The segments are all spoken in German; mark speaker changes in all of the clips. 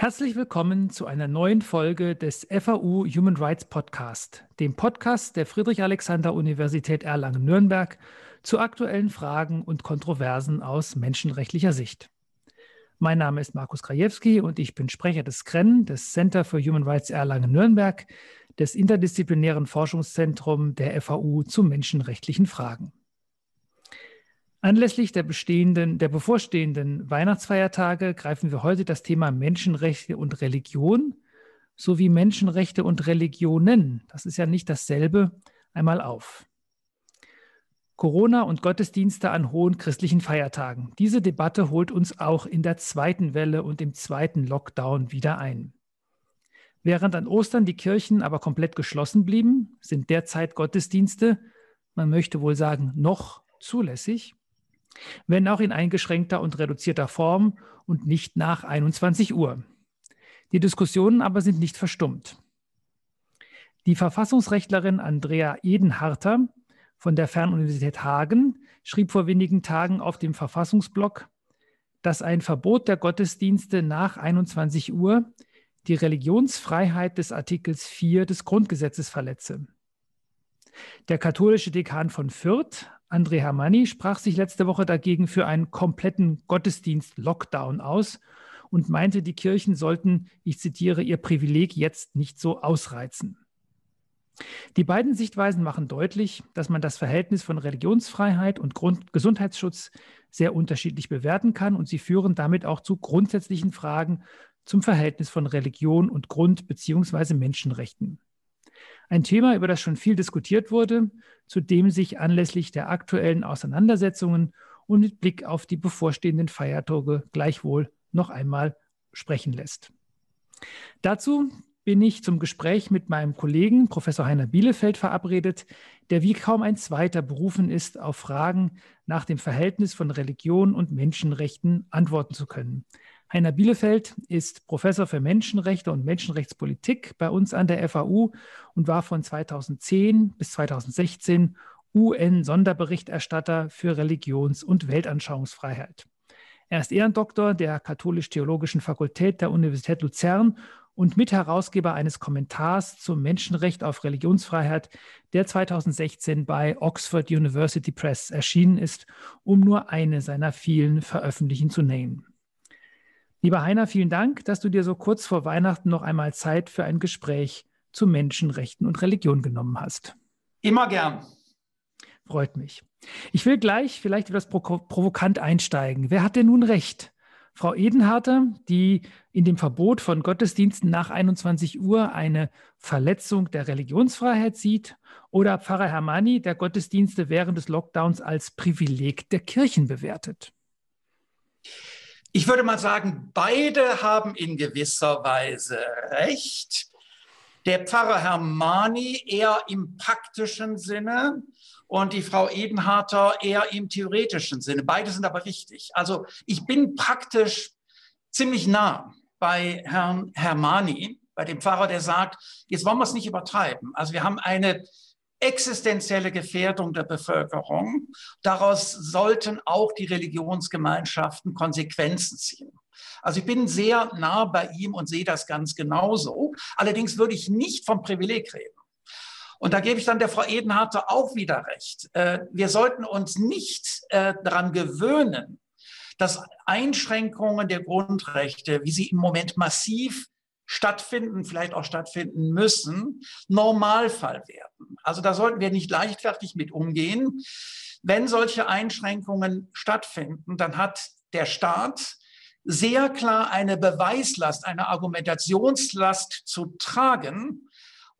Speaker 1: Herzlich willkommen zu einer neuen Folge des FAU Human Rights Podcast, dem Podcast der Friedrich-Alexander-Universität Erlangen-Nürnberg zu aktuellen Fragen und Kontroversen aus menschenrechtlicher Sicht. Mein Name ist Markus Krajewski und ich bin Sprecher des CREN, des Center for Human Rights Erlangen-Nürnberg, des interdisziplinären Forschungszentrums der FAU zu menschenrechtlichen Fragen. Anlässlich der bestehenden, der bevorstehenden Weihnachtsfeiertage greifen wir heute das Thema Menschenrechte und Religion sowie Menschenrechte und Religionen, das ist ja nicht dasselbe, einmal auf. Corona und Gottesdienste an hohen christlichen Feiertagen. Diese Debatte holt uns auch in der zweiten Welle und im zweiten Lockdown wieder ein. Während an Ostern die Kirchen aber komplett geschlossen blieben, sind derzeit Gottesdienste, man möchte wohl sagen, noch zulässig wenn auch in eingeschränkter und reduzierter Form und nicht nach 21 Uhr. Die Diskussionen aber sind nicht verstummt. Die Verfassungsrechtlerin Andrea Edenharter von der Fernuniversität Hagen schrieb vor wenigen Tagen auf dem Verfassungsblog, dass ein Verbot der Gottesdienste nach 21 Uhr die Religionsfreiheit des Artikels 4 des Grundgesetzes verletze. Der katholische Dekan von Fürth, André Hermanni sprach sich letzte Woche dagegen für einen kompletten Gottesdienst-Lockdown aus und meinte, die Kirchen sollten, ich zitiere, ihr Privileg jetzt nicht so ausreizen. Die beiden Sichtweisen machen deutlich, dass man das Verhältnis von Religionsfreiheit und Grund Gesundheitsschutz sehr unterschiedlich bewerten kann und sie führen damit auch zu grundsätzlichen Fragen zum Verhältnis von Religion und Grund- bzw. Menschenrechten. Ein Thema, über das schon viel diskutiert wurde, zu dem sich anlässlich der aktuellen Auseinandersetzungen und mit Blick auf die bevorstehenden Feiertage gleichwohl noch einmal sprechen lässt. Dazu bin ich zum Gespräch mit meinem Kollegen Professor Heiner Bielefeld verabredet, der wie kaum ein zweiter berufen ist, auf Fragen nach dem Verhältnis von Religion und Menschenrechten antworten zu können. Heiner Bielefeld ist Professor für Menschenrechte und Menschenrechtspolitik bei uns an der FAU und war von 2010 bis 2016 UN-Sonderberichterstatter für Religions- und Weltanschauungsfreiheit. Er ist Ehrendoktor der Katholisch-Theologischen Fakultät der Universität Luzern und Mitherausgeber eines Kommentars zum Menschenrecht auf Religionsfreiheit, der 2016 bei Oxford University Press erschienen ist, um nur eine seiner vielen Veröffentlichungen zu nennen. Lieber Heiner, vielen Dank, dass du dir so kurz vor Weihnachten noch einmal Zeit für ein Gespräch zu Menschenrechten und Religion genommen hast.
Speaker 2: Immer gern.
Speaker 1: Freut mich. Ich will gleich vielleicht etwas provokant einsteigen. Wer hat denn nun recht? Frau Edenharter, die in dem Verbot von Gottesdiensten nach 21 Uhr eine Verletzung der Religionsfreiheit sieht, oder Pfarrer Hermanni, der Gottesdienste während des Lockdowns als Privileg der Kirchen bewertet?
Speaker 2: Ich würde mal sagen, beide haben in gewisser Weise recht. Der Pfarrer Hermani eher im praktischen Sinne und die Frau Edenharter eher im theoretischen Sinne. Beide sind aber richtig. Also ich bin praktisch ziemlich nah bei Herrn Hermani, bei dem Pfarrer, der sagt, jetzt wollen wir es nicht übertreiben. Also wir haben eine existenzielle Gefährdung der Bevölkerung. Daraus sollten auch die Religionsgemeinschaften Konsequenzen ziehen. Also ich bin sehr nah bei ihm und sehe das ganz genauso. Allerdings würde ich nicht vom Privileg reden. Und da gebe ich dann der Frau Edenharter auch wieder recht. Äh, wir sollten uns nicht äh, daran gewöhnen, dass Einschränkungen der Grundrechte, wie sie im Moment massiv stattfinden, vielleicht auch stattfinden müssen, Normalfall werden. Also da sollten wir nicht leichtfertig mit umgehen. Wenn solche Einschränkungen stattfinden, dann hat der Staat sehr klar eine Beweislast, eine Argumentationslast zu tragen,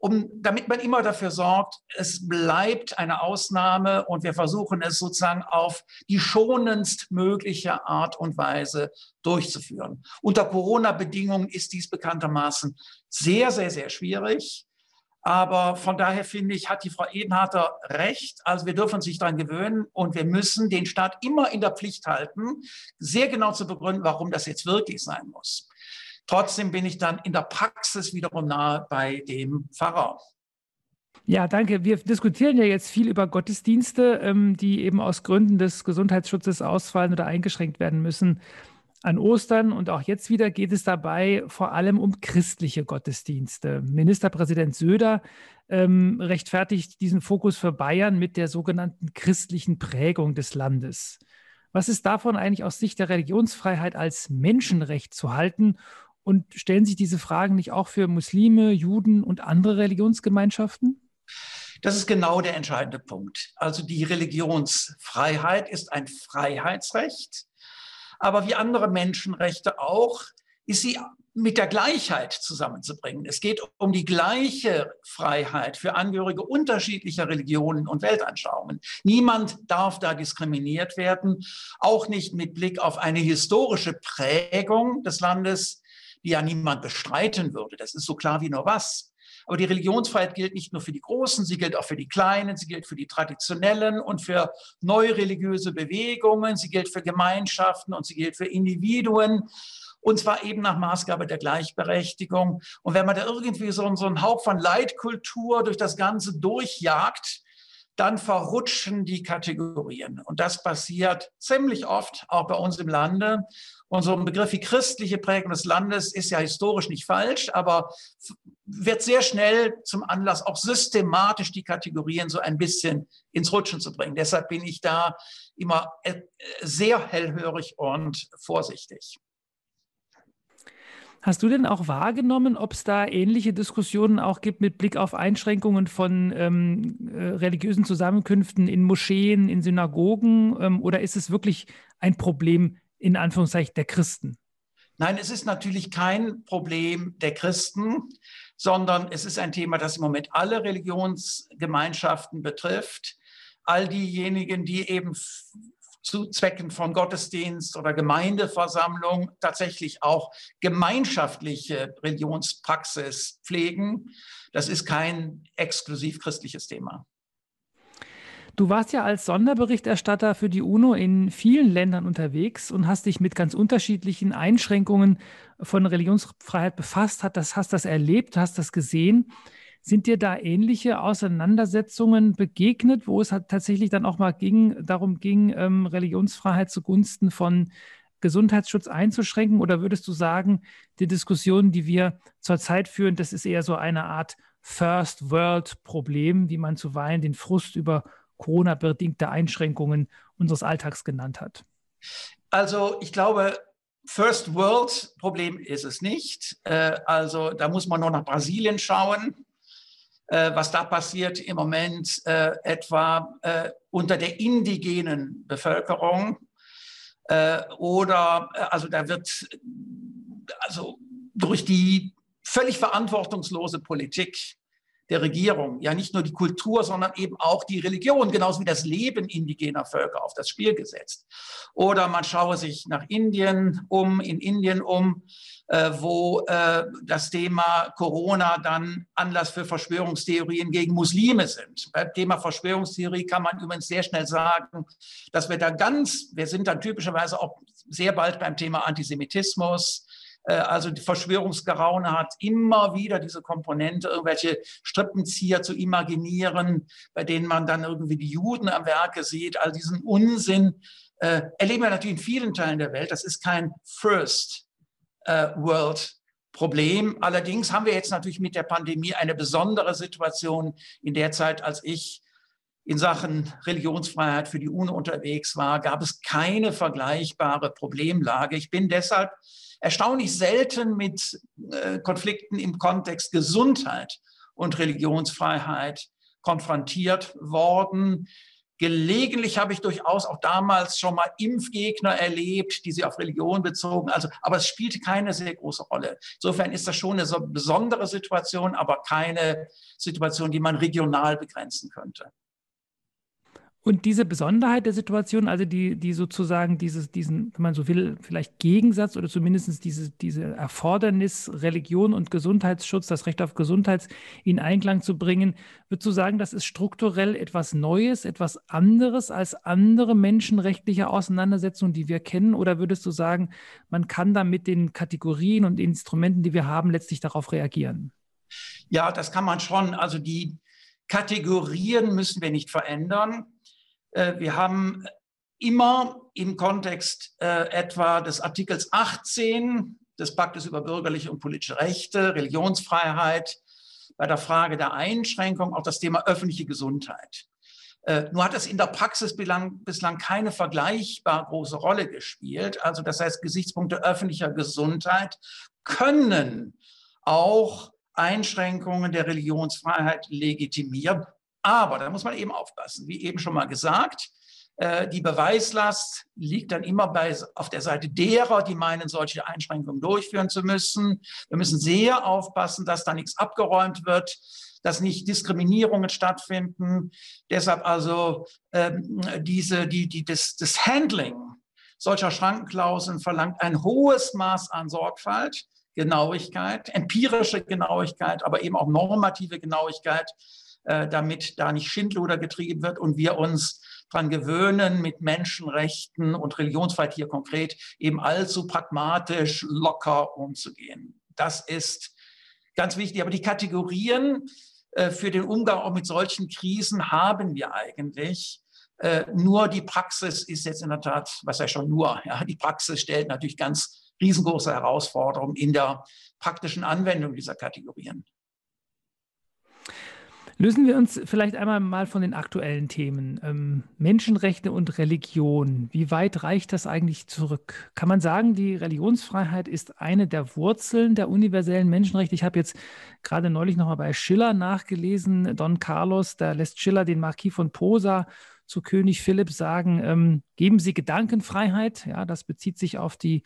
Speaker 2: um, damit man immer dafür sorgt, es bleibt eine Ausnahme und wir versuchen es sozusagen auf die schonendst mögliche Art und Weise durchzuführen. Unter Corona-Bedingungen ist dies bekanntermaßen sehr, sehr, sehr schwierig. Aber von daher finde ich, hat die Frau Edenharter recht. Also wir dürfen uns nicht daran gewöhnen und wir müssen den Staat immer in der Pflicht halten, sehr genau zu begründen, warum das jetzt wirklich sein muss. Trotzdem bin ich dann in der Praxis wiederum nahe bei dem Pfarrer.
Speaker 1: Ja, danke. Wir diskutieren ja jetzt viel über Gottesdienste, ähm, die eben aus Gründen des Gesundheitsschutzes ausfallen oder eingeschränkt werden müssen. An Ostern und auch jetzt wieder geht es dabei vor allem um christliche Gottesdienste. Ministerpräsident Söder ähm, rechtfertigt diesen Fokus für Bayern mit der sogenannten christlichen Prägung des Landes. Was ist davon eigentlich aus Sicht der Religionsfreiheit als Menschenrecht zu halten? Und stellen sich diese Fragen nicht auch für Muslime, Juden und andere Religionsgemeinschaften?
Speaker 2: Das ist genau der entscheidende Punkt. Also die Religionsfreiheit ist ein Freiheitsrecht aber wie andere Menschenrechte auch, ist sie mit der Gleichheit zusammenzubringen. Es geht um die gleiche Freiheit für Angehörige unterschiedlicher Religionen und Weltanschauungen. Niemand darf da diskriminiert werden, auch nicht mit Blick auf eine historische Prägung des Landes, die ja niemand bestreiten würde. Das ist so klar wie nur was. Aber die Religionsfreiheit gilt nicht nur für die Großen, sie gilt auch für die Kleinen, sie gilt für die Traditionellen und für neureligiöse Bewegungen, sie gilt für Gemeinschaften und sie gilt für Individuen. Und zwar eben nach Maßgabe der Gleichberechtigung. Und wenn man da irgendwie so, einen Hauch von Leitkultur durch das Ganze durchjagt, dann verrutschen die Kategorien. Und das passiert ziemlich oft, auch bei uns im Lande. Und so ein Begriff wie christliche Prägung des Landes ist ja historisch nicht falsch, aber wird sehr schnell zum Anlass, auch systematisch die Kategorien so ein bisschen ins Rutschen zu bringen. Deshalb bin ich da immer äh, sehr hellhörig und vorsichtig.
Speaker 1: Hast du denn auch wahrgenommen, ob es da ähnliche Diskussionen auch gibt mit Blick auf Einschränkungen von ähm, äh, religiösen Zusammenkünften in Moscheen, in Synagogen? Ähm, oder ist es wirklich ein Problem in Anführungszeichen der Christen?
Speaker 2: Nein, es ist natürlich kein Problem der Christen, sondern es ist ein Thema, das im Moment alle Religionsgemeinschaften betrifft. All diejenigen, die eben zu Zwecken von Gottesdienst oder Gemeindeversammlung tatsächlich auch gemeinschaftliche Religionspraxis pflegen. Das ist kein exklusiv christliches Thema.
Speaker 1: Du warst ja als Sonderberichterstatter für die UNO in vielen Ländern unterwegs und hast dich mit ganz unterschiedlichen Einschränkungen von Religionsfreiheit befasst, hast das, hast das erlebt, hast das gesehen. Sind dir da ähnliche Auseinandersetzungen begegnet, wo es halt tatsächlich dann auch mal ging, darum ging, ähm, Religionsfreiheit zugunsten von Gesundheitsschutz einzuschränken? Oder würdest du sagen, die Diskussion, die wir zurzeit führen, das ist eher so eine Art First World Problem, wie man zuweilen den Frust über Corona-bedingte Einschränkungen unseres Alltags genannt hat?
Speaker 2: Also ich glaube, First World Problem ist es nicht. Äh, also da muss man nur nach Brasilien schauen, äh, was da passiert im Moment äh, etwa unter der indigenen Bevölkerung. Oder also da wird also durch die völlig verantwortungslose Politik der Regierung ja nicht nur die Kultur, sondern eben auch die Religion, genauso wie das Leben indigener Völker auf das Spiel gesetzt. Oder man schaue sich nach Indien um, in Indien um, äh, wo äh, das Thema Corona dann Anlass für Verschwörungstheorien gegen Muslime sind. Beim Thema Verschwörungstheorie kann man übrigens sehr schnell sagen, dass wir da ganz, wir sind dann typischerweise auch sehr bald beim Thema Antisemitismus, also die Verschwörungsgeraune hat immer wieder diese Komponente, irgendwelche Strippenzieher zu imaginieren, bei denen man dann irgendwie die Juden am Werke sieht. All diesen Unsinn äh, erleben wir natürlich in vielen Teilen der Welt. Das ist kein First äh, World Problem. Allerdings haben wir jetzt natürlich mit der Pandemie eine besondere Situation in der Zeit, als ich in Sachen Religionsfreiheit für die UNO unterwegs war, gab es keine vergleichbare Problemlage. Ich bin deshalb erstaunlich selten mit äh, Konflikten im Kontext Gesundheit und Religionsfreiheit konfrontiert worden. Gelegentlich habe ich durchaus auch damals schon mal Impfgegner erlebt, die sie auf Religion bezogen. Also, aber es spielte keine sehr große Rolle. Insofern ist das schon eine so besondere Situation, aber keine Situation, die man regional begrenzen könnte.
Speaker 1: Und diese Besonderheit der Situation, also die, die sozusagen dieses, diesen, wenn man so will, vielleicht Gegensatz oder zumindest diese, diese Erfordernis, Religion und Gesundheitsschutz, das Recht auf Gesundheit in Einklang zu bringen, würdest du sagen, das ist strukturell etwas Neues, etwas anderes als andere menschenrechtliche Auseinandersetzungen, die wir kennen? Oder würdest du sagen, man kann da mit den Kategorien und Instrumenten, die wir haben, letztlich darauf reagieren?
Speaker 2: Ja, das kann man schon. Also die Kategorien müssen wir nicht verändern. Äh, wir haben immer im Kontext äh, etwa des Artikels 18 des Paktes über bürgerliche und politische Rechte, Religionsfreiheit, bei der Frage der Einschränkung auch das Thema öffentliche Gesundheit. Äh, nur hat es in der Praxis bislang, bislang keine vergleichbar große Rolle gespielt. Also das heißt, Gesichtspunkte öffentlicher Gesundheit können auch Einschränkungen der Religionsfreiheit legitimieren. Aber da muss man eben aufpassen. Wie eben schon mal gesagt, äh, die Beweislast liegt dann immer bei, auf der Seite derer, die meinen, solche Einschränkungen durchführen zu müssen. Wir müssen sehr aufpassen, dass da nichts abgeräumt wird, dass nicht Diskriminierungen stattfinden. Deshalb also ähm, diese, die, die, das, das Handling solcher Schrankenklauseln verlangt ein hohes Maß an Sorgfalt, Genauigkeit, empirische Genauigkeit, aber eben auch normative Genauigkeit, äh, damit da nicht Schindluder getrieben wird und wir uns daran gewöhnen, mit Menschenrechten und Religionsfreiheit hier konkret eben allzu pragmatisch, locker umzugehen. Das ist ganz wichtig. Aber die Kategorien äh, für den Umgang auch mit solchen Krisen haben wir eigentlich. Äh, nur die Praxis ist jetzt in der Tat, was ja schon nur, ja, die Praxis stellt natürlich ganz riesengroße Herausforderungen in der praktischen Anwendung dieser Kategorien.
Speaker 1: Lösen wir uns vielleicht einmal mal von den aktuellen Themen. Ähm, Menschenrechte und Religion. Wie weit reicht das eigentlich zurück? Kann man sagen, die Religionsfreiheit ist eine der Wurzeln der universellen Menschenrechte? Ich habe jetzt gerade neulich nochmal bei Schiller nachgelesen. Don Carlos, da lässt Schiller den Marquis von Posa zu König Philipp sagen, ähm, geben Sie Gedankenfreiheit. Ja, das bezieht sich auf die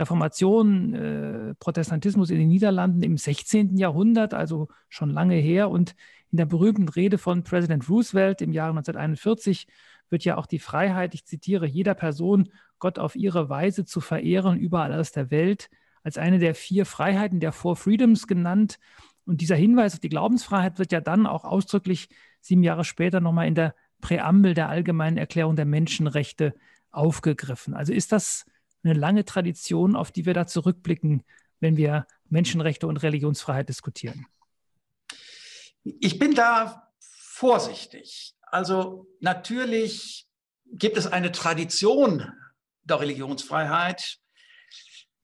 Speaker 1: Reformation, äh, Protestantismus in den Niederlanden im 16. Jahrhundert, also schon lange her. Und in der berühmten Rede von Präsident Roosevelt im Jahre 1941 wird ja auch die Freiheit, ich zitiere, jeder Person Gott auf ihre Weise zu verehren, überall aus der Welt, als eine der vier Freiheiten der Four Freedoms genannt. Und dieser Hinweis auf die Glaubensfreiheit wird ja dann auch ausdrücklich sieben Jahre später nochmal in der Präambel der Allgemeinen Erklärung der Menschenrechte aufgegriffen. Also ist das eine lange Tradition, auf die wir da zurückblicken, wenn wir Menschenrechte und Religionsfreiheit diskutieren?
Speaker 2: Ich bin da vorsichtig. Also natürlich gibt es eine Tradition der Religionsfreiheit.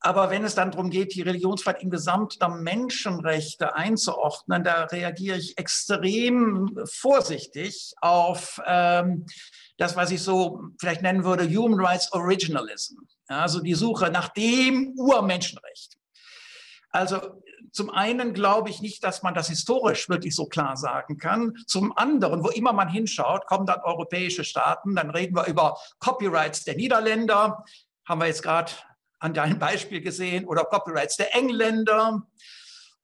Speaker 2: Aber wenn es dann darum geht, die Religionsfreiheit im Gesamt der Menschenrechte einzuordnen, da reagiere ich extrem vorsichtig auf ähm, das, was ich so vielleicht nennen würde, Human Rights Originalism. Also die Suche nach dem Urmenschenrecht. Also zum einen glaube ich nicht, dass man das historisch wirklich so klar sagen kann. Zum anderen, wo immer man hinschaut, kommen dann europäische Staaten. Dann reden wir über Copyrights der Niederländer, haben wir jetzt gerade an deinem Beispiel gesehen, oder Copyrights der Engländer.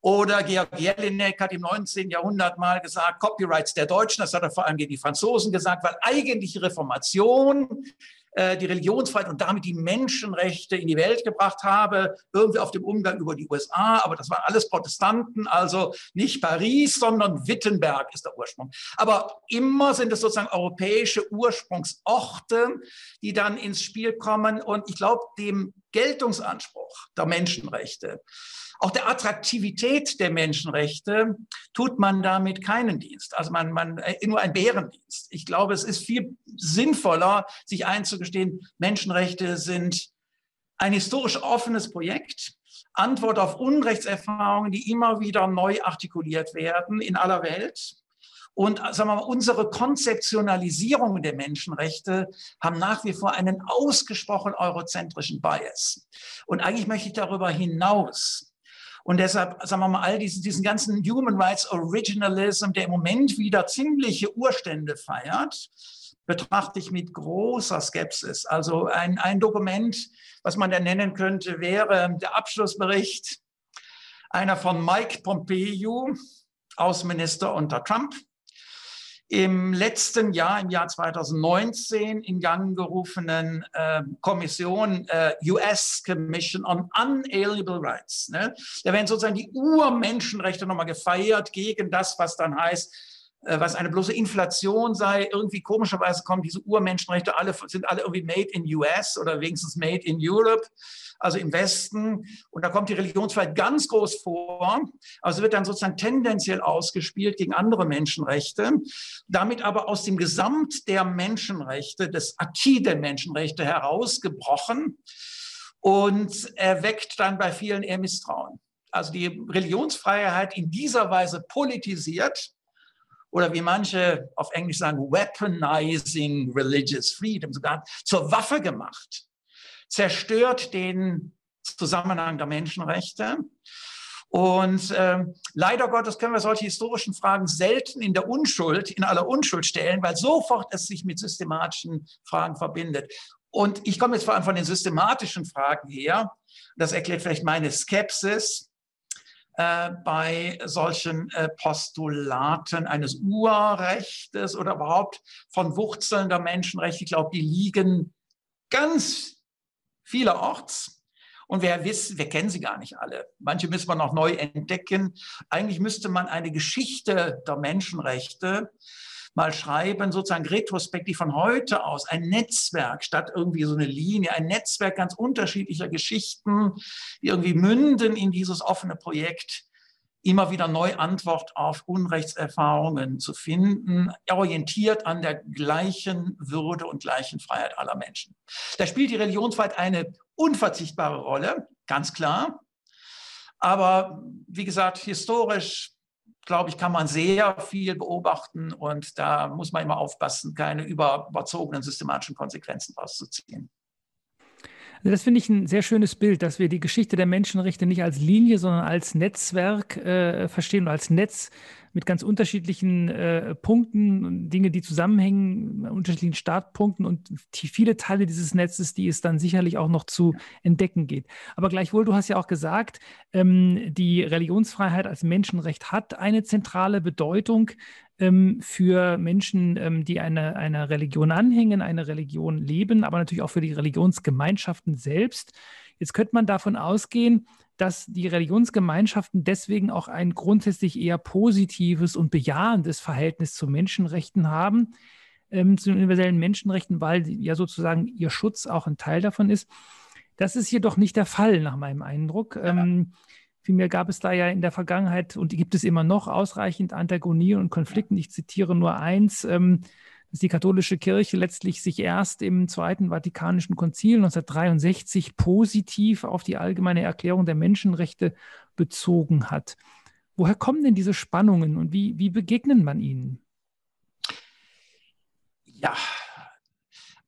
Speaker 2: Oder Georg Jelinek hat im 19. Jahrhundert mal gesagt, Copyrights der Deutschen, das hat er vor allem gegen die Franzosen gesagt, weil eigentlich Reformation äh, die Religionsfreiheit und damit die Menschenrechte in die Welt gebracht habe, irgendwie auf dem Umgang über die USA. Aber das waren alles Protestanten, also nicht Paris, sondern Wittenberg ist der Ursprung. Aber immer sind es sozusagen europäische Ursprungsorte, die dann ins Spiel kommen. Und ich glaube, dem Geltungsanspruch der Menschenrechte auch der Attraktivität der Menschenrechte tut man damit keinen Dienst. Also man, man äh, nur ein Bärendienst. Ich glaube, es ist viel sinnvoller, sich einzugestehen, Menschenrechte sind ein historisch offenes Projekt. Antwort auf Unrechtserfahrungen, die immer wieder neu artikuliert werden in aller Welt. Und sagen wir mal, unsere Konzeptionalisierungen der Menschenrechte haben nach wie vor einen ausgesprochen eurozentrischen Bias. Und eigentlich möchte ich darüber hinaus und deshalb, sagen wir mal, all diesen, diesen ganzen Human Rights Originalism, der im Moment wieder ziemliche Urstände feiert, betrachte ich mit großer Skepsis. Also ein, ein Dokument, was man da nennen könnte, wäre der Abschlussbericht einer von Mike Pompeo, Außenminister unter Trump, im letzten Jahr, im Jahr 2019, in Gang gerufenen äh, Kommission, äh, US Commission on Unalienable Rights. Ne? Da werden sozusagen die Urmenschenrechte nochmal gefeiert gegen das, was dann heißt, was eine bloße Inflation sei. Irgendwie komischerweise kommen diese Urmenschenrechte alle, sind alle irgendwie made in US oder wenigstens made in Europe, also im Westen. Und da kommt die Religionsfreiheit ganz groß vor. Also wird dann sozusagen tendenziell ausgespielt gegen andere Menschenrechte. Damit aber aus dem Gesamt der Menschenrechte, des Acquis der Menschenrechte herausgebrochen und erweckt dann bei vielen eher Misstrauen. Also die Religionsfreiheit in dieser Weise politisiert oder wie manche auf Englisch sagen, weaponizing religious freedom, sogar zur Waffe gemacht, zerstört den Zusammenhang der Menschenrechte. Und äh, leider Gottes können wir solche historischen Fragen selten in der Unschuld, in aller Unschuld stellen, weil sofort es sich mit systematischen Fragen verbindet. Und ich komme jetzt vor allem von den systematischen Fragen her. Das erklärt vielleicht meine Skepsis bei solchen äh, Postulaten eines Urrechtes oder überhaupt von Wurzeln der Menschenrechte. Ich glaube, die liegen ganz vielerorts. Und wir wissen, wir kennen sie gar nicht alle. Manche müssen wir noch neu entdecken. Eigentlich müsste man eine Geschichte der Menschenrechte mal schreiben, sozusagen retrospektiv von heute aus, ein Netzwerk statt irgendwie so eine Linie, ein Netzwerk ganz unterschiedlicher Geschichten, die irgendwie münden in dieses offene Projekt, immer wieder neu Antwort auf Unrechtserfahrungen zu finden, orientiert an der gleichen Würde und gleichen Freiheit aller Menschen. Da spielt die Religionsfreiheit eine unverzichtbare Rolle, ganz klar. Aber wie gesagt, historisch glaube ich, kann man sehr viel beobachten und da muss man immer aufpassen, keine überzogenen systematischen Konsequenzen rauszuziehen.
Speaker 1: Also das finde ich ein sehr schönes Bild, dass wir die Geschichte der Menschenrechte nicht als Linie, sondern als Netzwerk äh, verstehen, als Netz mit ganz unterschiedlichen äh, Punkten, Dinge, die zusammenhängen, unterschiedlichen Startpunkten und viele Teile dieses Netzes, die es dann sicherlich auch noch zu entdecken geht. Aber gleichwohl, du hast ja auch gesagt, ähm, die Religionsfreiheit als Menschenrecht hat eine zentrale Bedeutung ähm, für Menschen, ähm, die eine, einer Religion anhängen, eine Religion leben, aber natürlich auch für die Religionsgemeinschaften selbst. Jetzt könnte man davon ausgehen, dass die Religionsgemeinschaften deswegen auch ein grundsätzlich eher positives und bejahendes Verhältnis zu Menschenrechten haben, ähm, zu den universellen Menschenrechten, weil ja sozusagen ihr Schutz auch ein Teil davon ist. Das ist jedoch nicht der Fall, nach meinem Eindruck. Ja. Ähm, Vielmehr gab es da ja in der Vergangenheit und gibt es immer noch ausreichend Antagonien und Konflikten. Ich zitiere nur eins. Ähm, dass die katholische Kirche letztlich sich erst im Zweiten Vatikanischen Konzil 1963 positiv auf die allgemeine Erklärung der Menschenrechte bezogen hat. Woher kommen denn diese Spannungen und wie, wie begegnen man ihnen?
Speaker 2: Ja,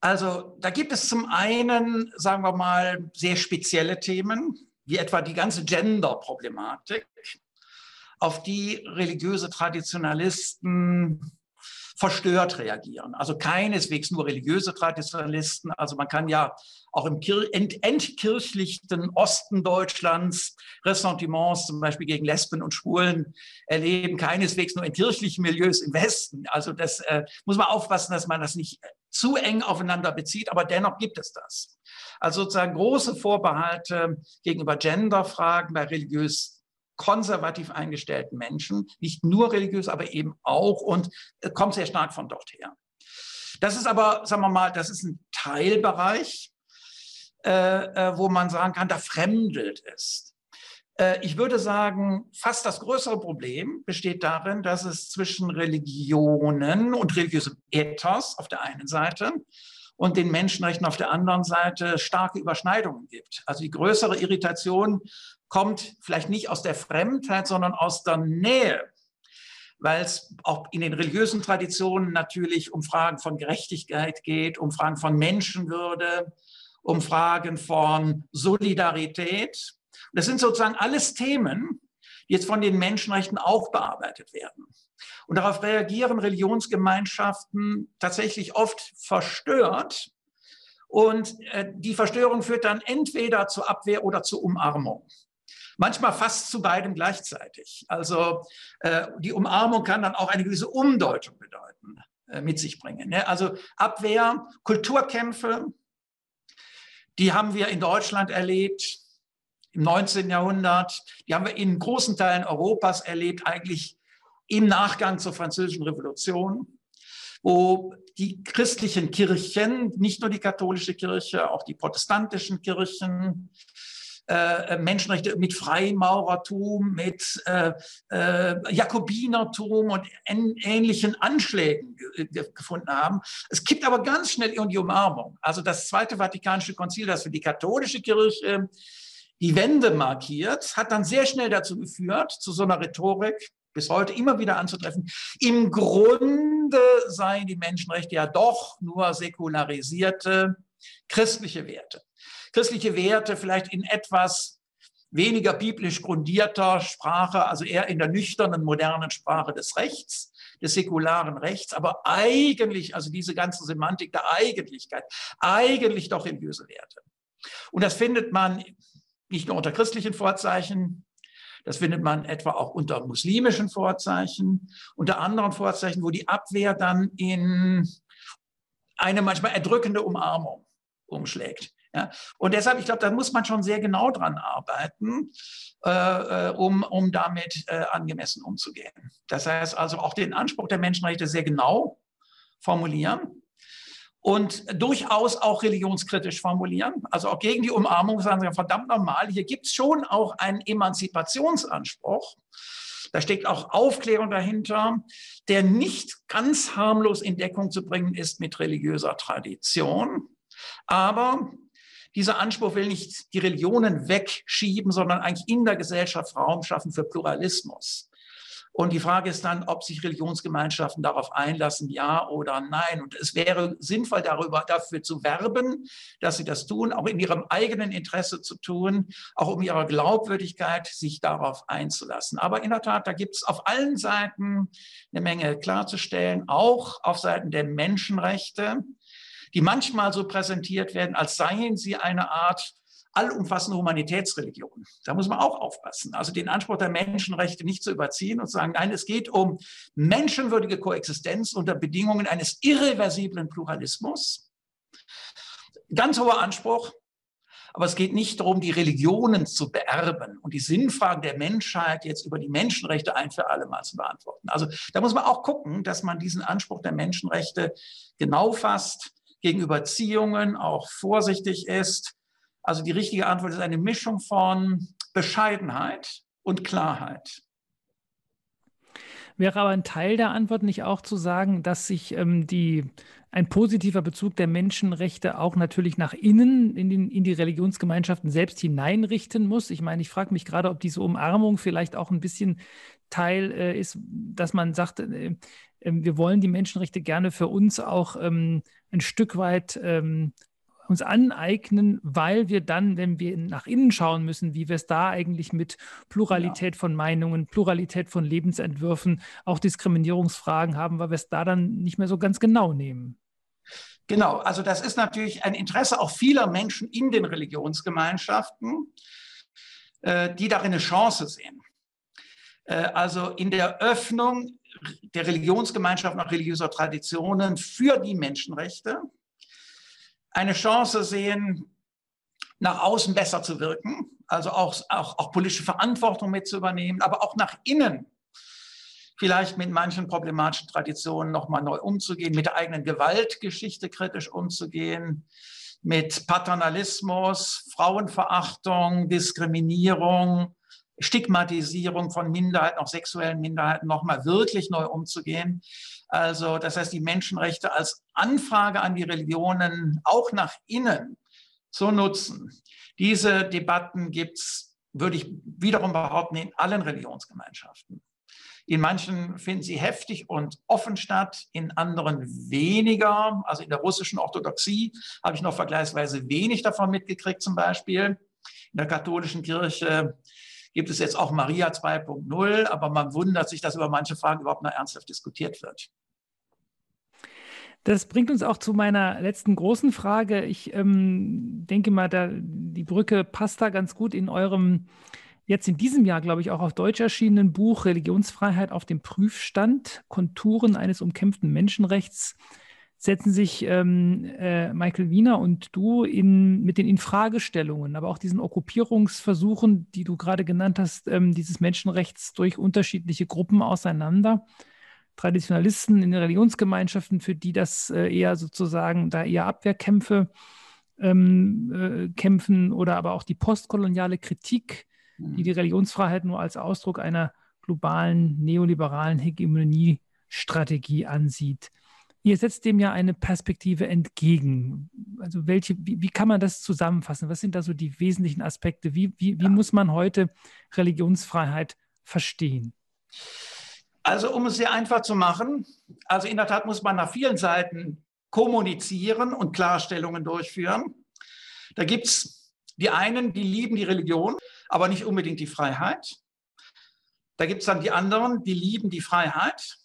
Speaker 2: also da gibt es zum einen, sagen wir mal, sehr spezielle Themen, wie etwa die ganze Gender-Problematik, auf die religiöse Traditionalisten verstört reagieren. Also keineswegs nur religiöse Traditionalisten. Also man kann ja auch im entkirchlichten Osten Deutschlands Ressentiments zum Beispiel gegen Lesben und Schwulen erleben, keineswegs nur in kirchlichen Milieus im Westen. Also das äh, muss man aufpassen, dass man das nicht zu eng aufeinander bezieht, aber dennoch gibt es das. Also sozusagen große Vorbehalte gegenüber Genderfragen bei religiös konservativ eingestellten Menschen, nicht nur religiös, aber eben auch und kommt sehr stark von dort her. Das ist aber, sagen wir mal, das ist ein Teilbereich, äh, äh, wo man sagen kann, da fremdelt es. Äh, ich würde sagen, fast das größere Problem besteht darin, dass es zwischen Religionen und religiösem Ethos auf der einen Seite und den Menschenrechten auf der anderen Seite starke Überschneidungen gibt. Also die größere Irritation kommt vielleicht nicht aus der Fremdheit, sondern aus der Nähe, weil es auch in den religiösen Traditionen natürlich um Fragen von Gerechtigkeit geht, um Fragen von Menschenwürde, um Fragen von Solidarität. Das sind sozusagen alles Themen, jetzt von den Menschenrechten auch bearbeitet werden. Und darauf reagieren Religionsgemeinschaften tatsächlich oft verstört. Und äh, die Verstörung führt dann entweder zur Abwehr oder zur Umarmung. Manchmal fast zu beidem gleichzeitig. Also äh, die Umarmung kann dann auch eine gewisse Umdeutung bedeuten, äh, mit sich bringen. Ne? Also Abwehr, Kulturkämpfe, die haben wir in Deutschland erlebt im 19. Jahrhundert, die haben wir in großen Teilen Europas erlebt, eigentlich im Nachgang zur Französischen Revolution, wo die christlichen Kirchen, nicht nur die katholische Kirche, auch die protestantischen Kirchen, äh, Menschenrechte mit Freimaurertum, mit äh, äh, Jakobinertum und ähnlichen Anschlägen gefunden haben. Es kippt aber ganz schnell die Umarmung. Also das Zweite Vatikanische Konzil, das für die katholische Kirche die Wende markiert, hat dann sehr schnell dazu geführt, zu so einer Rhetorik, bis heute immer wieder anzutreffen. Im Grunde seien die Menschenrechte ja doch nur säkularisierte christliche Werte christliche Werte vielleicht in etwas weniger biblisch grundierter Sprache, also eher in der nüchternen, modernen Sprache des Rechts, des säkularen Rechts, aber eigentlich, also diese ganze Semantik der Eigentlichkeit, eigentlich doch religiöse Werte. Und das findet man nicht nur unter christlichen Vorzeichen, das findet man etwa auch unter muslimischen Vorzeichen, unter anderen Vorzeichen, wo die Abwehr dann in eine manchmal erdrückende Umarmung umschlägt. Ja? Und deshalb, ich glaube, da muss man schon sehr genau dran arbeiten, äh, äh, um, um damit äh, angemessen umzugehen. Das heißt also auch den Anspruch der Menschenrechte sehr genau formulieren und durchaus auch religionskritisch formulieren. Also auch gegen die Umarmung sagen sie, verdammt normal, hier gibt es schon auch einen Emanzipationsanspruch. Da steckt auch Aufklärung dahinter, der nicht ganz harmlos in Deckung zu bringen ist mit religiöser Tradition. Aber dieser Anspruch will nicht die Religionen wegschieben, sondern eigentlich in der Gesellschaft Raum schaffen für Pluralismus. Und die Frage ist dann, ob sich Religionsgemeinschaften darauf einlassen, ja oder nein. Und es wäre sinnvoll, darüber, dafür zu werben, dass sie das tun, auch in ihrem eigenen Interesse zu tun, auch um ihre Glaubwürdigkeit sich darauf einzulassen. Aber in der Tat, da gibt es auf allen Seiten eine Menge klarzustellen, auch auf Seiten der Menschenrechte die manchmal so präsentiert werden, als seien sie eine Art allumfassende Humanitätsreligion. Da muss man auch aufpassen. Also den Anspruch der Menschenrechte nicht zu überziehen und zu sagen, nein, es geht um menschenwürdige Koexistenz unter Bedingungen eines irreversiblen Pluralismus. Ganz hoher Anspruch. Aber es geht nicht darum, die Religionen zu beerben und die Sinnfragen der Menschheit jetzt über die Menschenrechte ein für alle Mal zu beantworten. Also da muss man auch gucken, dass man diesen Anspruch der Menschenrechte genau fasst gegenüber Ziehungen auch vorsichtig ist. Also die richtige Antwort ist eine Mischung von Bescheidenheit und Klarheit.
Speaker 1: Wäre aber ein Teil der Antwort nicht auch zu sagen, dass sich ähm, die, ein positiver Bezug der Menschenrechte auch natürlich nach innen in, den, in die Religionsgemeinschaften selbst hineinrichten muss? Ich meine, ich frage mich gerade, ob diese Umarmung vielleicht auch ein bisschen Teil äh, ist, dass man sagt, äh, ähm, wir wollen die Menschenrechte gerne für uns auch ähm, ein Stück weit ähm, uns aneignen, weil wir dann, wenn wir nach innen schauen müssen, wie wir es da eigentlich mit Pluralität ja. von Meinungen, Pluralität von Lebensentwürfen, auch Diskriminierungsfragen haben, weil wir es da dann nicht mehr so ganz genau nehmen.
Speaker 2: Genau, also das ist natürlich ein Interesse auch vieler Menschen in den Religionsgemeinschaften, äh, die darin eine Chance sehen. Äh, also in der Öffnung der Religionsgemeinschaft nach religiöser Traditionen für die Menschenrechte eine Chance sehen, nach außen besser zu wirken, also auch, auch, auch politische Verantwortung mit zu übernehmen, aber auch nach innen vielleicht mit manchen problematischen Traditionen nochmal neu umzugehen, mit der eigenen Gewaltgeschichte kritisch umzugehen, mit Paternalismus, Frauenverachtung, Diskriminierung, Stigmatisierung von Minderheiten, auch sexuellen Minderheiten, nochmal wirklich neu umzugehen. Also das heißt, die Menschenrechte als Anfrage an die Religionen auch nach innen zu nutzen. Diese Debatten gibt es, würde ich wiederum behaupten, in allen Religionsgemeinschaften. In manchen finden sie heftig und offen statt, in anderen weniger. Also in der russischen Orthodoxie habe ich noch vergleichsweise wenig davon mitgekriegt, zum Beispiel. In der katholischen Kirche gibt es jetzt auch Maria 2.0, aber man wundert sich, dass über manche Fragen überhaupt noch ernsthaft diskutiert wird.
Speaker 1: Das bringt uns auch zu meiner letzten großen Frage. Ich ähm, denke mal, da, die Brücke passt da ganz gut in eurem jetzt in diesem Jahr, glaube ich, auch auf Deutsch erschienenen Buch Religionsfreiheit auf dem Prüfstand, Konturen eines umkämpften Menschenrechts setzen sich ähm, äh, Michael Wiener und du in, mit den Infragestellungen, aber auch diesen Okkupierungsversuchen, die du gerade genannt hast, ähm, dieses Menschenrechts durch unterschiedliche Gruppen auseinander. Traditionalisten in den Religionsgemeinschaften, für die das äh, eher sozusagen da eher Abwehrkämpfe ähm, äh, kämpfen oder aber auch die postkoloniale Kritik, die die Religionsfreiheit nur als Ausdruck einer globalen neoliberalen Hegemoniestrategie ansieht. Ihr setzt dem ja eine Perspektive entgegen. Also welche, wie, wie, kann man das zusammenfassen? Was sind da so die wesentlichen Aspekte? Wie, wie, wie ja. muss man heute Religionsfreiheit verstehen?
Speaker 2: Also um es sehr einfach zu machen, also in der Tat muss man nach vielen Seiten kommunizieren und Klarstellungen durchführen. Da gibt es die einen, die lieben die Religion, aber nicht unbedingt die Freiheit. Da gibt es dann die anderen, die lieben die Freiheit,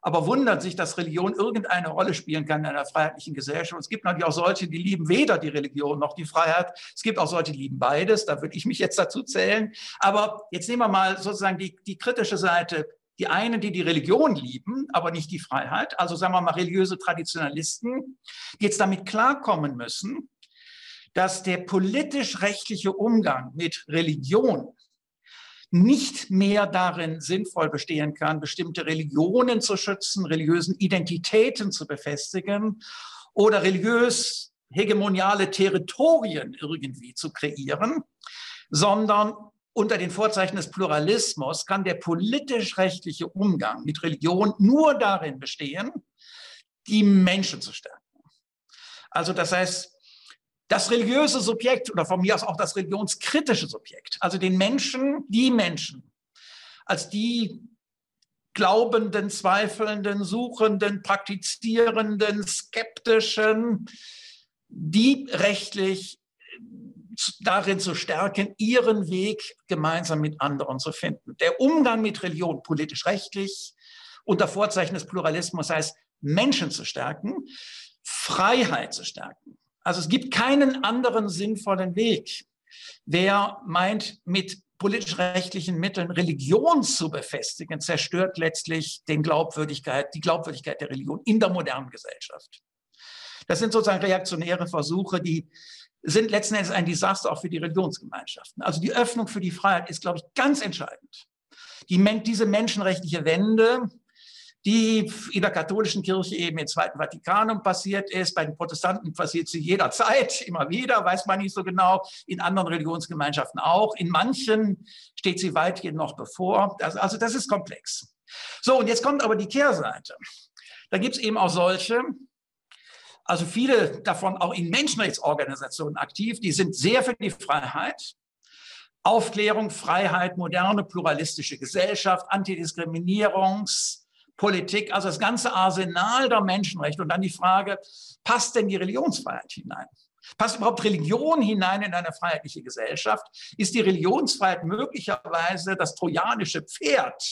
Speaker 2: aber wundern sich, dass Religion irgendeine Rolle spielen kann in einer freiheitlichen Gesellschaft. Es gibt natürlich auch solche, die lieben weder die Religion noch die Freiheit. Es gibt auch solche, die lieben beides. Da würde ich mich jetzt dazu zählen. Aber jetzt nehmen wir mal sozusagen die, die kritische Seite. Die einen, die die Religion lieben, aber nicht die Freiheit. Also sagen wir mal religiöse Traditionalisten, die jetzt damit klarkommen müssen, dass der politisch-rechtliche Umgang mit Religion nicht mehr darin sinnvoll bestehen kann, bestimmte Religionen zu schützen, religiösen Identitäten zu befestigen oder religiös hegemoniale Territorien irgendwie zu kreieren, sondern unter den Vorzeichen des Pluralismus kann der politisch-rechtliche Umgang mit Religion nur darin bestehen, die Menschen zu stärken. Also das heißt, das religiöse Subjekt oder von mir aus auch das religionskritische Subjekt, also den Menschen, die Menschen, als die glaubenden, zweifelnden, suchenden, praktizierenden, skeptischen, die rechtlich darin zu stärken, ihren Weg gemeinsam mit anderen zu finden. Der Umgang mit Religion politisch-rechtlich unter Vorzeichen des Pluralismus heißt, Menschen zu stärken, Freiheit zu stärken, also es gibt keinen anderen sinnvollen Weg. Wer meint, mit politisch-rechtlichen Mitteln Religion zu befestigen, zerstört letztlich den Glaubwürdigkeit, die Glaubwürdigkeit der Religion in der modernen Gesellschaft. Das sind sozusagen reaktionäre Versuche, die sind letzten Endes ein Desaster auch für die Religionsgemeinschaften. Also die Öffnung für die Freiheit ist, glaube ich, ganz entscheidend. Die, diese menschenrechtliche Wende, die in der katholischen Kirche eben im Zweiten Vatikanum passiert ist. Bei den Protestanten passiert sie jederzeit, immer wieder, weiß man nicht so genau. In anderen Religionsgemeinschaften auch. In manchen steht sie weitgehend noch bevor. Das, also das ist komplex. So, und jetzt kommt aber die Kehrseite. Da gibt es eben auch solche, also viele davon auch in Menschenrechtsorganisationen aktiv, die sind sehr für die Freiheit. Aufklärung, Freiheit, moderne pluralistische Gesellschaft, Antidiskriminierungs, Politik, also das ganze Arsenal der Menschenrechte. Und dann die Frage, passt denn die Religionsfreiheit hinein? Passt überhaupt Religion hinein in eine freiheitliche Gesellschaft? Ist die Religionsfreiheit möglicherweise das trojanische Pferd,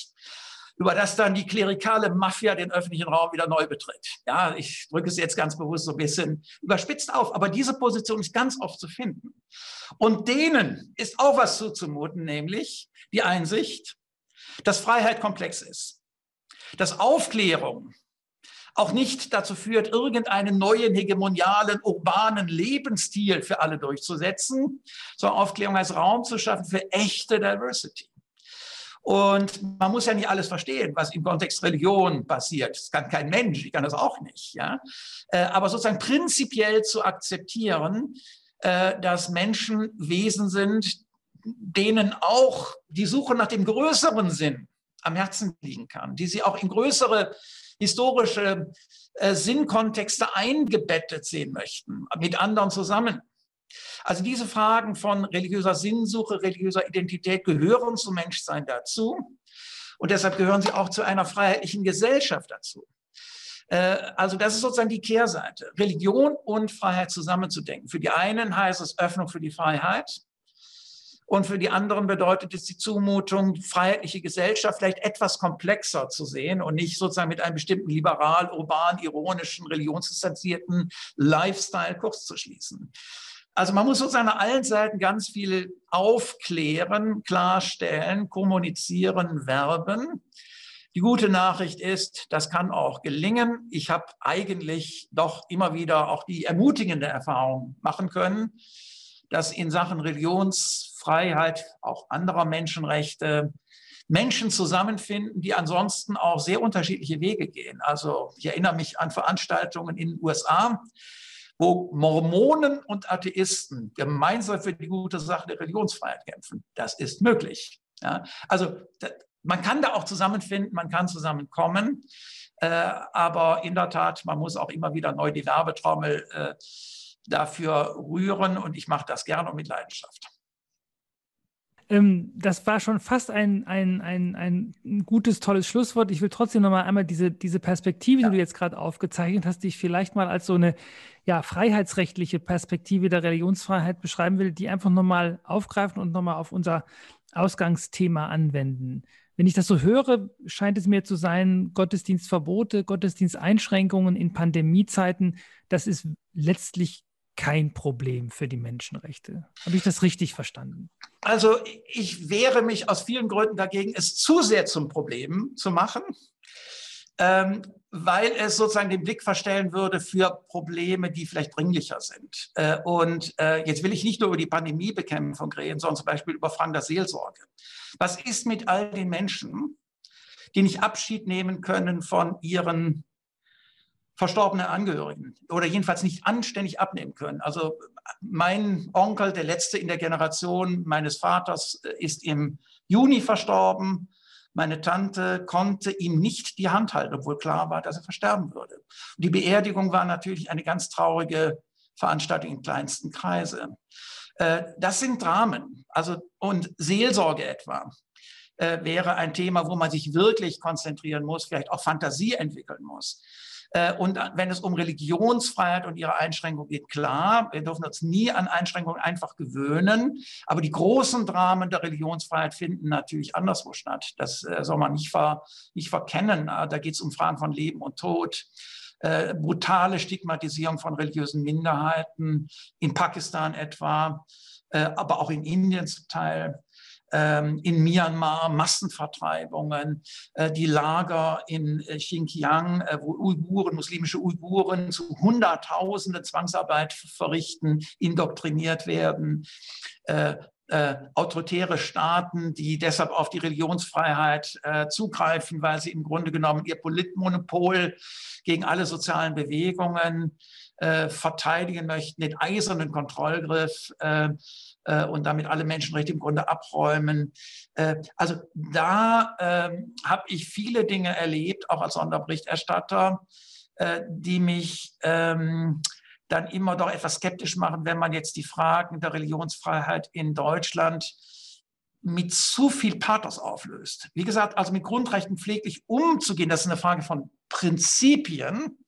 Speaker 2: über das dann die klerikale Mafia den öffentlichen Raum wieder neu betritt? Ja, ich drücke es jetzt ganz bewusst so ein bisschen überspitzt auf, aber diese Position ist ganz oft zu finden. Und denen ist auch was zuzumuten, nämlich die Einsicht, dass Freiheit komplex ist dass Aufklärung auch nicht dazu führt, irgendeinen neuen hegemonialen, urbanen Lebensstil für alle durchzusetzen, sondern Aufklärung als Raum zu schaffen für echte Diversity. Und man muss ja nicht alles verstehen, was im Kontext Religion passiert. Das kann kein Mensch, ich kann das auch nicht. Ja? Äh, aber sozusagen prinzipiell zu akzeptieren, äh, dass Menschen Wesen sind, denen auch die Suche nach dem größeren Sinn am Herzen liegen kann, die sie auch in größere historische äh, Sinnkontexte eingebettet sehen möchten, mit anderen zusammen. Also diese Fragen von religiöser Sinnsuche, religiöser Identität gehören zum Menschsein dazu. Und deshalb gehören sie auch zu einer freiheitlichen Gesellschaft dazu. Äh, also das ist sozusagen die Kehrseite. Religion und Freiheit zusammenzudenken. Für die einen heißt es Öffnung für die Freiheit. Und für die anderen bedeutet es die Zumutung, freiheitliche Gesellschaft vielleicht etwas komplexer zu sehen und nicht sozusagen mit einem bestimmten liberal, urban, ironischen, religionsdistanzierten Lifestyle kurz zu schließen. Also man muss sozusagen an allen Seiten ganz viel aufklären, klarstellen, kommunizieren, werben. Die gute Nachricht ist, das kann auch gelingen. Ich habe eigentlich doch immer wieder auch die ermutigende Erfahrung machen können, dass in Sachen Religionsfreiheit, auch anderer Menschenrechte, Menschen zusammenfinden, die ansonsten auch sehr unterschiedliche Wege gehen. Also ich erinnere mich an Veranstaltungen in den USA, wo Mormonen und Atheisten gemeinsam für die gute Sache der Religionsfreiheit kämpfen. Das ist möglich. Ja, also man kann da auch zusammenfinden, man kann zusammenkommen, äh, aber in der Tat, man muss auch immer wieder neu die Werbetrommel äh, dafür rühren und ich mache das gerne und mit Leidenschaft.
Speaker 1: Ähm, das war schon fast ein, ein, ein, ein gutes, tolles Schlusswort. Ich will trotzdem noch mal einmal diese, diese Perspektive, ja. die du jetzt gerade aufgezeichnet hast, die ich vielleicht mal als so eine ja, freiheitsrechtliche Perspektive der Religionsfreiheit beschreiben will, die einfach nochmal aufgreifen und nochmal auf unser Ausgangsthema anwenden. Wenn ich das so höre, scheint es mir zu sein, Gottesdienstverbote, Gottesdiensteinschränkungen in Pandemiezeiten, das ist letztlich kein Problem für die Menschenrechte. Habe ich das richtig verstanden?
Speaker 2: Also ich wehre mich aus vielen Gründen dagegen, es zu sehr zum Problem zu machen, ähm, weil es sozusagen den Blick verstellen würde für Probleme, die vielleicht dringlicher sind. Äh, und äh, jetzt will ich nicht nur über die Pandemiebekämpfung reden, sondern zum Beispiel über Fragen der Seelsorge. Was ist mit all den Menschen, die nicht Abschied nehmen können von ihren verstorbene Angehörigen oder jedenfalls nicht anständig abnehmen können. Also mein Onkel, der letzte in der Generation meines Vaters, äh, ist im Juni verstorben. Meine Tante konnte ihm nicht die Hand halten, obwohl klar war, dass er versterben würde. Die Beerdigung war natürlich eine ganz traurige Veranstaltung im kleinsten Kreise. Äh, das sind Dramen, also und Seelsorge etwa äh, wäre ein Thema, wo man sich wirklich konzentrieren muss, vielleicht auch Fantasie entwickeln muss. Äh, und wenn es um Religionsfreiheit und ihre Einschränkung geht, klar, wir dürfen uns nie an Einschränkungen einfach gewöhnen. Aber die großen Dramen der Religionsfreiheit finden natürlich anderswo statt. Das äh, soll man nicht, ver, nicht verkennen. Da geht es um Fragen von Leben und Tod. Äh, brutale Stigmatisierung von religiösen Minderheiten, in Pakistan etwa, äh, aber auch in Indien zum Teil. Ähm, in Myanmar Massenvertreibungen, äh, die Lager in äh, Xinjiang, äh, wo Uiguren, muslimische Uiguren zu Hunderttausende Zwangsarbeit verrichten, indoktriniert werden. Äh, autoritäre Staaten, die deshalb auf die Religionsfreiheit äh, zugreifen, weil sie im Grunde genommen ihr Politmonopol gegen alle sozialen Bewegungen äh, verteidigen möchten, den eisernen Kontrollgriff äh, und damit alle Menschenrechte im Grunde abräumen. Äh, also da ähm, habe ich viele Dinge erlebt, auch als Sonderberichterstatter, äh, die mich ähm, dann immer doch etwas skeptisch machen, wenn man jetzt die Fragen der Religionsfreiheit in Deutschland mit zu viel Pathos auflöst. Wie gesagt, also mit Grundrechten pfleglich umzugehen, das ist eine Frage von Prinzipien.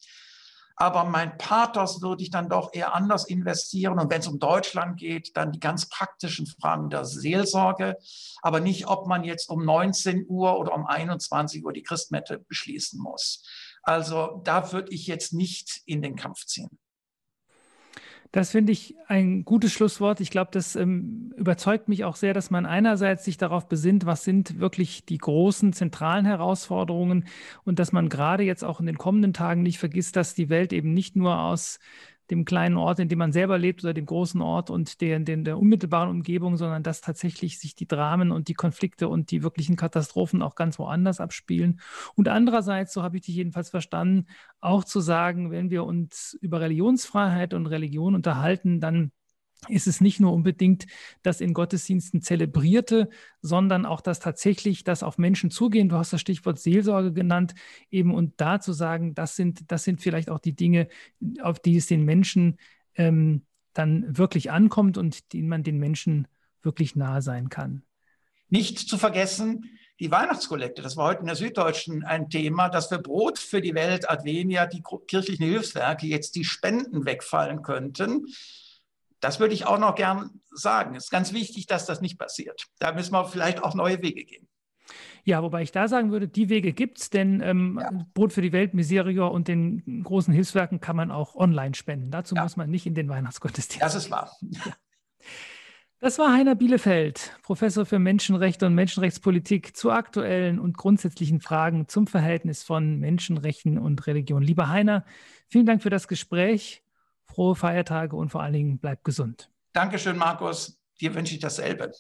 Speaker 2: Aber mein Pathos würde ich dann doch eher anders investieren. Und wenn es um Deutschland geht, dann die ganz praktischen Fragen der Seelsorge. Aber nicht, ob man jetzt um 19 Uhr oder um 21 Uhr die Christmette beschließen muss. Also da würde ich jetzt nicht in den Kampf ziehen.
Speaker 1: Das finde ich ein gutes Schlusswort. Ich glaube, das ähm, überzeugt mich auch sehr, dass man einerseits sich darauf besinnt, was sind wirklich die großen zentralen Herausforderungen und dass man gerade jetzt auch in den kommenden Tagen nicht vergisst, dass die Welt eben nicht nur aus dem kleinen Ort, in dem man selber lebt oder dem großen Ort und der, der, der unmittelbaren Umgebung, sondern dass tatsächlich sich die Dramen und die Konflikte und die wirklichen Katastrophen auch ganz woanders abspielen. Und andererseits, so habe ich dich jedenfalls verstanden, auch zu sagen, wenn wir uns über Religionsfreiheit und Religion unterhalten, dann ist es nicht nur unbedingt das in Gottesdiensten zelebrierte, sondern auch das tatsächlich das auf Menschen zugehen. Du hast das Stichwort Seelsorge genannt, eben und da zu sagen, das sind, das sind vielleicht auch die Dinge, auf die es den Menschen ähm, dann wirklich ankommt und denen man den Menschen wirklich nahe sein kann.
Speaker 2: Nicht zu vergessen, die Weihnachtskollekte, das war heute in der Süddeutschen ein Thema, dass für Brot für die Welt Advenia, die kirchlichen Hilfswerke, jetzt die Spenden wegfallen könnten. Das würde ich auch noch gern sagen. Es ist ganz wichtig, dass das nicht passiert. Da müssen wir vielleicht auch neue Wege gehen.
Speaker 1: Ja, wobei ich da sagen würde, die Wege gibt es, denn ähm, ja. Brot für die Welt, Miserior und den großen Hilfswerken kann man auch online spenden. Dazu ja. muss man nicht in den Weihnachtsgottesdienst.
Speaker 2: Das ist wahr. Ja.
Speaker 1: Das war Heiner Bielefeld, Professor für Menschenrechte und Menschenrechtspolitik zu aktuellen und grundsätzlichen Fragen zum Verhältnis von Menschenrechten und Religion. Lieber Heiner, vielen Dank für das Gespräch. Frohe Feiertage und vor allen Dingen bleib gesund.
Speaker 2: Dankeschön, Markus. Dir wünsche ich dasselbe.